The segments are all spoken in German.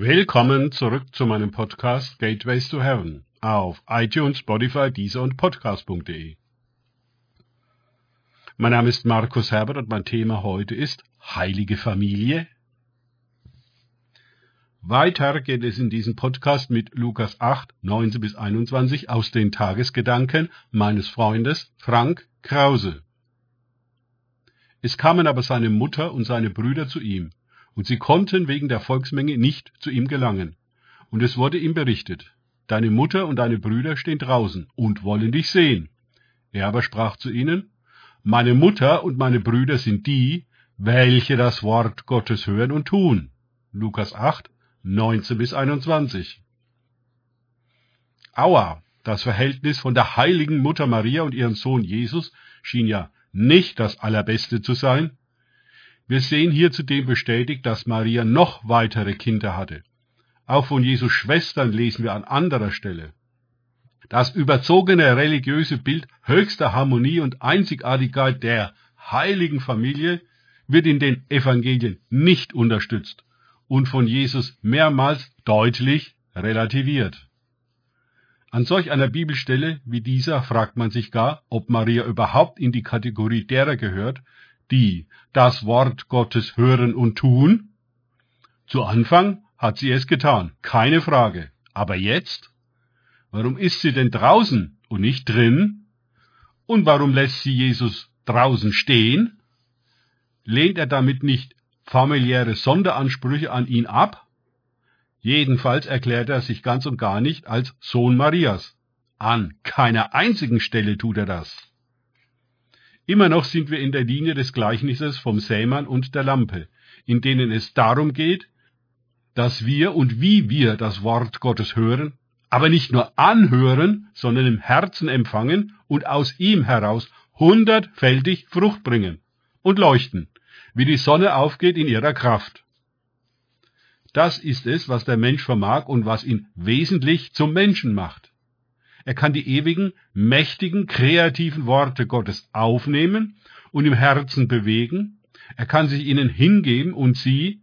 Willkommen zurück zu meinem Podcast Gateways to Heaven auf iTunes, Spotify, Deezer und Podcast.de. Mein Name ist Markus Herbert und mein Thema heute ist Heilige Familie. Weiter geht es in diesem Podcast mit Lukas 8, 19 bis 21 aus den Tagesgedanken meines Freundes Frank Krause. Es kamen aber seine Mutter und seine Brüder zu ihm, und sie konnten wegen der Volksmenge nicht zu ihm gelangen. Und es wurde ihm berichtet, Deine Mutter und deine Brüder stehen draußen und wollen dich sehen. Er aber sprach zu ihnen, Meine Mutter und meine Brüder sind die, welche das Wort Gottes hören und tun. Lukas 8, 19 bis 21. Aua, das Verhältnis von der heiligen Mutter Maria und ihrem Sohn Jesus schien ja nicht das allerbeste zu sein. Wir sehen hier zudem bestätigt, dass Maria noch weitere Kinder hatte. Auch von Jesus Schwestern lesen wir an anderer Stelle. Das überzogene religiöse Bild höchster Harmonie und Einzigartigkeit der heiligen Familie wird in den Evangelien nicht unterstützt und von Jesus mehrmals deutlich relativiert. An solch einer Bibelstelle wie dieser fragt man sich gar, ob Maria überhaupt in die Kategorie derer gehört, die das Wort Gottes hören und tun? Zu Anfang hat sie es getan, keine Frage. Aber jetzt? Warum ist sie denn draußen und nicht drin? Und warum lässt sie Jesus draußen stehen? Lehnt er damit nicht familiäre Sonderansprüche an ihn ab? Jedenfalls erklärt er sich ganz und gar nicht als Sohn Marias. An keiner einzigen Stelle tut er das. Immer noch sind wir in der Linie des Gleichnisses vom Sämann und der Lampe, in denen es darum geht, dass wir und wie wir das Wort Gottes hören, aber nicht nur anhören, sondern im Herzen empfangen und aus ihm heraus hundertfältig Frucht bringen und leuchten, wie die Sonne aufgeht in ihrer Kraft. Das ist es, was der Mensch vermag und was ihn wesentlich zum Menschen macht. Er kann die ewigen, mächtigen, kreativen Worte Gottes aufnehmen und im Herzen bewegen. Er kann sich ihnen hingeben und sie,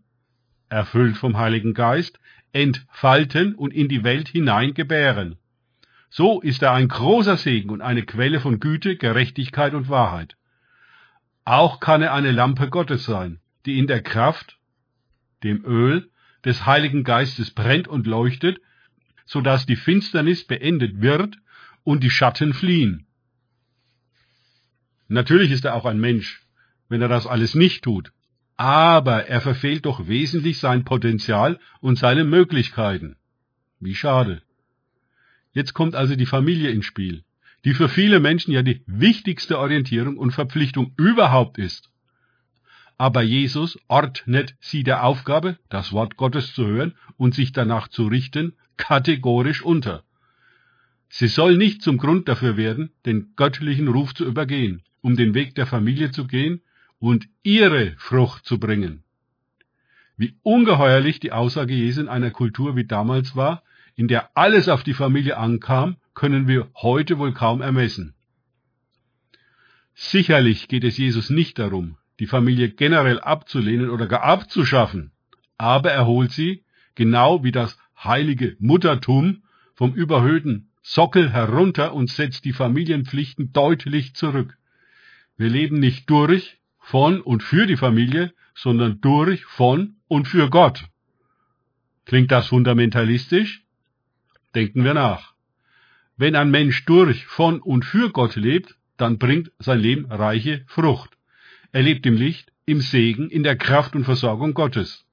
erfüllt vom Heiligen Geist, entfalten und in die Welt hinein gebären. So ist er ein großer Segen und eine Quelle von Güte, Gerechtigkeit und Wahrheit. Auch kann er eine Lampe Gottes sein, die in der Kraft, dem Öl, des Heiligen Geistes brennt und leuchtet, so dass die Finsternis beendet wird und die Schatten fliehen. Natürlich ist er auch ein Mensch, wenn er das alles nicht tut, aber er verfehlt doch wesentlich sein Potenzial und seine Möglichkeiten. Wie schade. Jetzt kommt also die Familie ins Spiel, die für viele Menschen ja die wichtigste Orientierung und Verpflichtung überhaupt ist. Aber Jesus ordnet sie der Aufgabe, das Wort Gottes zu hören und sich danach zu richten, kategorisch unter. Sie soll nicht zum Grund dafür werden, den göttlichen Ruf zu übergehen, um den Weg der Familie zu gehen und ihre Frucht zu bringen. Wie ungeheuerlich die Aussage Jesu in einer Kultur wie damals war, in der alles auf die Familie ankam, können wir heute wohl kaum ermessen. Sicherlich geht es Jesus nicht darum, die Familie generell abzulehnen oder gar abzuschaffen, aber er holt sie, genau wie das heilige Muttertum vom überhöhten Sockel herunter und setzt die Familienpflichten deutlich zurück. Wir leben nicht durch, von und für die Familie, sondern durch, von und für Gott. Klingt das fundamentalistisch? Denken wir nach. Wenn ein Mensch durch, von und für Gott lebt, dann bringt sein Leben reiche Frucht. Er lebt im Licht, im Segen, in der Kraft und Versorgung Gottes.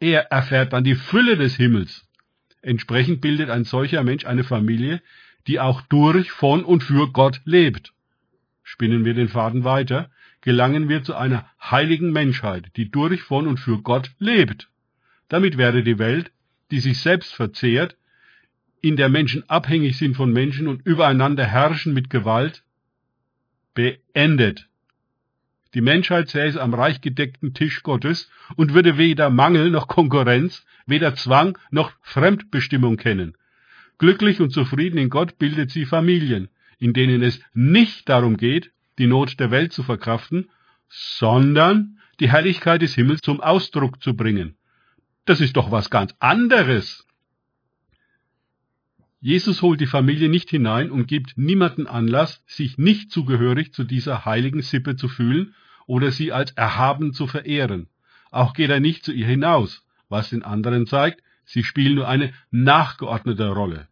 Er erfährt dann die Fülle des Himmels, Entsprechend bildet ein solcher Mensch eine Familie, die auch durch, von und für Gott lebt. Spinnen wir den Faden weiter, gelangen wir zu einer heiligen Menschheit, die durch, von und für Gott lebt. Damit wäre die Welt, die sich selbst verzehrt, in der Menschen abhängig sind von Menschen und übereinander herrschen mit Gewalt, beendet. Die Menschheit säße am reich gedeckten Tisch Gottes und würde weder Mangel noch Konkurrenz, weder Zwang noch Fremdbestimmung kennen. Glücklich und zufrieden in Gott bildet sie Familien, in denen es nicht darum geht, die Not der Welt zu verkraften, sondern die Herrlichkeit des Himmels zum Ausdruck zu bringen. Das ist doch was ganz anderes. Jesus holt die Familie nicht hinein und gibt niemanden Anlass, sich nicht zugehörig zu dieser heiligen Sippe zu fühlen oder sie als erhaben zu verehren. Auch geht er nicht zu ihr hinaus, was den anderen zeigt, sie spielen nur eine nachgeordnete Rolle.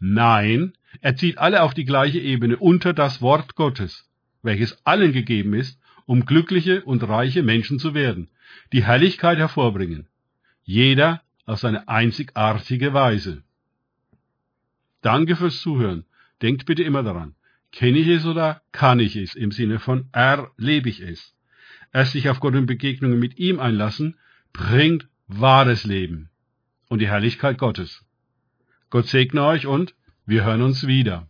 Nein, er zieht alle auf die gleiche Ebene unter das Wort Gottes, welches allen gegeben ist, um glückliche und reiche Menschen zu werden, die Herrlichkeit hervorbringen. Jeder auf seine einzigartige Weise. Danke fürs Zuhören. Denkt bitte immer daran. Kenne ich es oder kann ich es? Im Sinne von erlebe ich es. Erst sich auf Gott und Begegnungen mit ihm einlassen, bringt wahres Leben und die Herrlichkeit Gottes. Gott segne euch und wir hören uns wieder.